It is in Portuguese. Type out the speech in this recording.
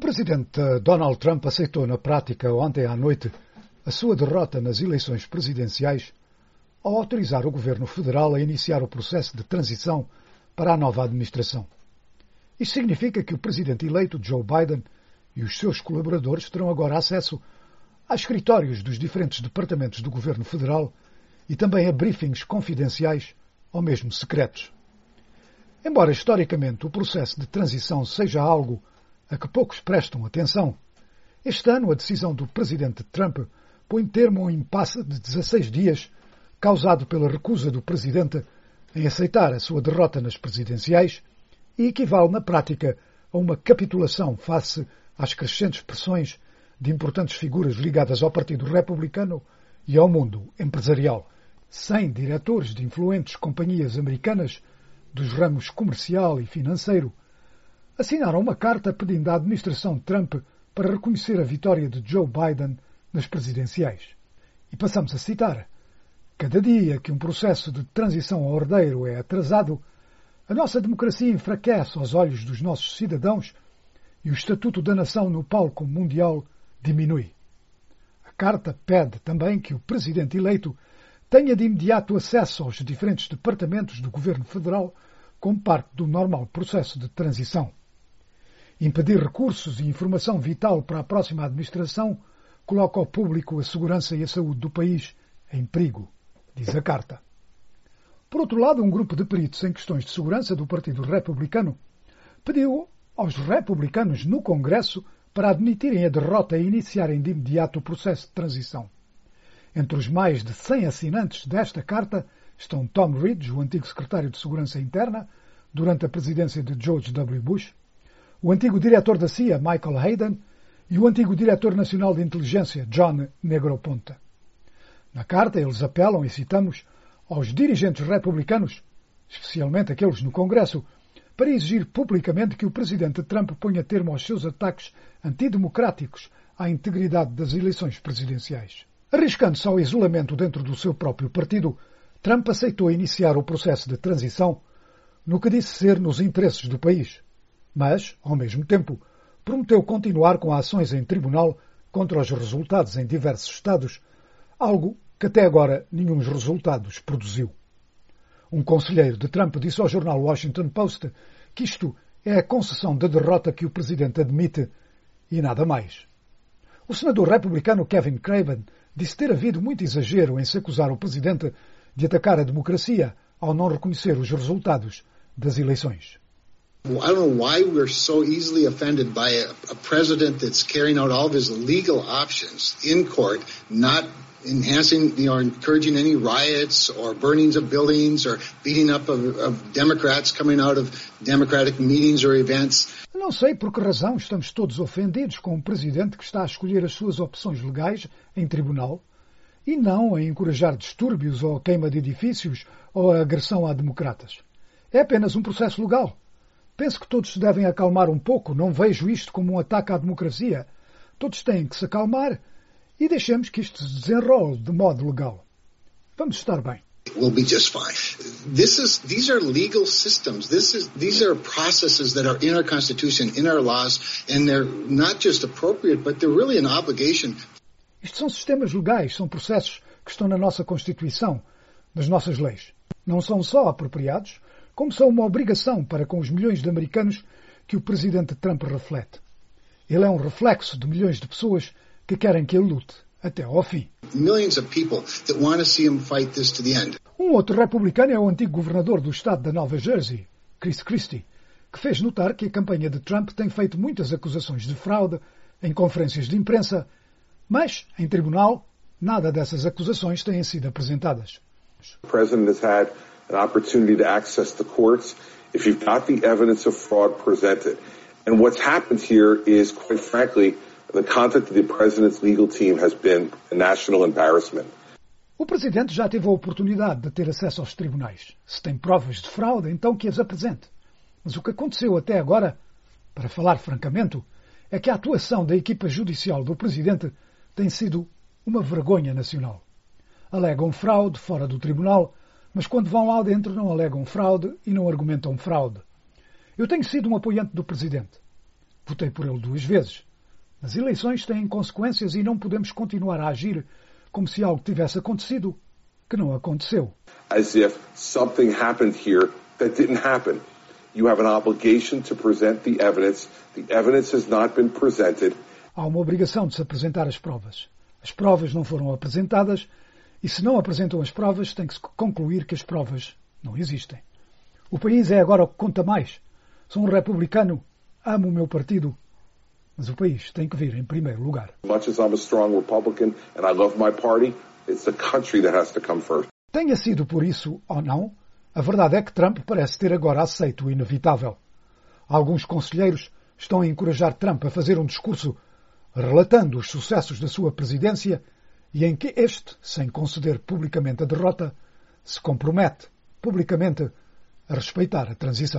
presidente Donald Trump aceitou na prática ontem à noite a sua derrota nas eleições presidenciais ao autorizar o governo federal a iniciar o processo de transição para a nova administração. Isto significa que o presidente eleito Joe Biden e os seus colaboradores terão agora acesso a escritórios dos diferentes departamentos do governo federal e também a briefings confidenciais ou mesmo secretos. Embora historicamente o processo de transição seja algo a que poucos prestam atenção, este ano a decisão do presidente Trump põe termo a um impasse de 16 dias causado pela recusa do presidente em aceitar a sua derrota nas presidenciais e equivale na prática a uma capitulação face às crescentes pressões de importantes figuras ligadas ao Partido Republicano e ao mundo empresarial. Cem diretores de influentes companhias americanas dos ramos comercial e financeiro assinaram uma carta pedindo à administração Trump para reconhecer a vitória de Joe Biden nas presidenciais. E passamos a citar: Cada dia que um processo de transição ao ordeiro é atrasado, a nossa democracia enfraquece aos olhos dos nossos cidadãos e o estatuto da nação no palco mundial diminui. A carta pede também que o presidente eleito tenha de imediato acesso aos diferentes departamentos do governo federal como parte do normal processo de transição. Impedir recursos e informação vital para a próxima administração coloca ao público a segurança e a saúde do país em perigo diz a carta. Por outro lado, um grupo de peritos em questões de segurança do Partido Republicano pediu aos republicanos no Congresso para admitirem a derrota e iniciarem de imediato o processo de transição. Entre os mais de 100 assinantes desta carta estão Tom Ridge, o antigo secretário de Segurança Interna, durante a presidência de George W. Bush, o antigo diretor da CIA, Michael Hayden, e o antigo diretor nacional de inteligência, John Negroponte. Na carta, eles apelam, e citamos, aos dirigentes republicanos, especialmente aqueles no Congresso, para exigir publicamente que o presidente Trump ponha termo aos seus ataques antidemocráticos à integridade das eleições presidenciais. Arriscando-se ao isolamento dentro do seu próprio partido, Trump aceitou iniciar o processo de transição no que disse ser nos interesses do país. Mas, ao mesmo tempo, prometeu continuar com ações em tribunal contra os resultados em diversos estados algo que até agora nenhum resultados produziu. Um conselheiro de Trump disse ao jornal Washington Post que isto é a concessão da derrota que o presidente admite e nada mais. O senador republicano Kevin Craven disse ter havido muito exagero em se acusar o presidente de atacar a democracia ao não reconhecer os resultados das eleições. I don't know why we're so easily offended by a, a president that's carrying out all of his legal options in court, not enhancing, you know, encouraging any riots or burnings of buildings or beating up of, of Democrats coming out of Democratic meetings or events. Não sei por que razão estamos todos ofendidos com um presidente que está a escolher as suas opções legais em tribunal e não a encorajar distúrbios ou queima de edifícios ou a agressão a democratas. É apenas um processo legal. Penso que todos se devem acalmar um pouco. Não vejo isto como um ataque à democracia. Todos têm que se acalmar e deixemos que isto se desenrole de modo legal. Vamos estar bem. We'll be just fine. This is, these are legal systems. This is, these are processes that are in our Constitution, in our laws, and they're not just appropriate, but they're really an obligation. Isto são sistemas legais, são processos que estão na nossa Constituição, nas nossas leis. Não são só apropriados, como são uma obrigação para com os milhões de americanos que o presidente Trump reflete. Ele é um reflexo de milhões de pessoas que querem que ele lute até ao fim. Um outro republicano é o antigo governador do estado da Nova Jersey, Chris Christie, que fez notar que a campanha de Trump tem feito muitas acusações de fraude em conferências de imprensa, mas, em tribunal, nada dessas acusações têm sido apresentadas. The president has had an opportunity to access the courts if you've got the evidence of fraud presented. And what's happened here is, quite frankly, The conduct of the president's legal team has been a national embarrassment. O presidente já teve a oportunidade de ter acesso aos tribunais. Se tem provas de fraude, então que as apresente. Mas o que aconteceu até agora, para falar francamente, é que a atuação da equipa judicial do presidente tem sido uma vergonha nacional. Alegam fraude fora do tribunal, mas quando vão lá dentro não alegam fraude e não argumentam fraude. Eu tenho sido um apoiante do presidente. Votei por ele duas vezes. As eleições têm consequências e não podemos continuar a agir como se algo tivesse acontecido que não aconteceu. As if something happened here that didn't happen. You have an obligation to present the evidence. The evidence has not been presented. Há uma obrigação de se apresentar as provas. As provas não foram apresentadas e se não apresentam as provas, tem que se concluir que as provas não existem. O país é agora o que conta mais. Sou um republicano, amo o meu partido, mas o país tem que vir em primeiro lugar. Tenha sido por isso ou não, a verdade é que Trump parece ter agora aceito o inevitável. Alguns conselheiros estão a encorajar Trump a fazer um discurso relatando os sucessos da sua presidência e em que este, sem conceder publicamente a derrota, se compromete publicamente a respeitar a transição.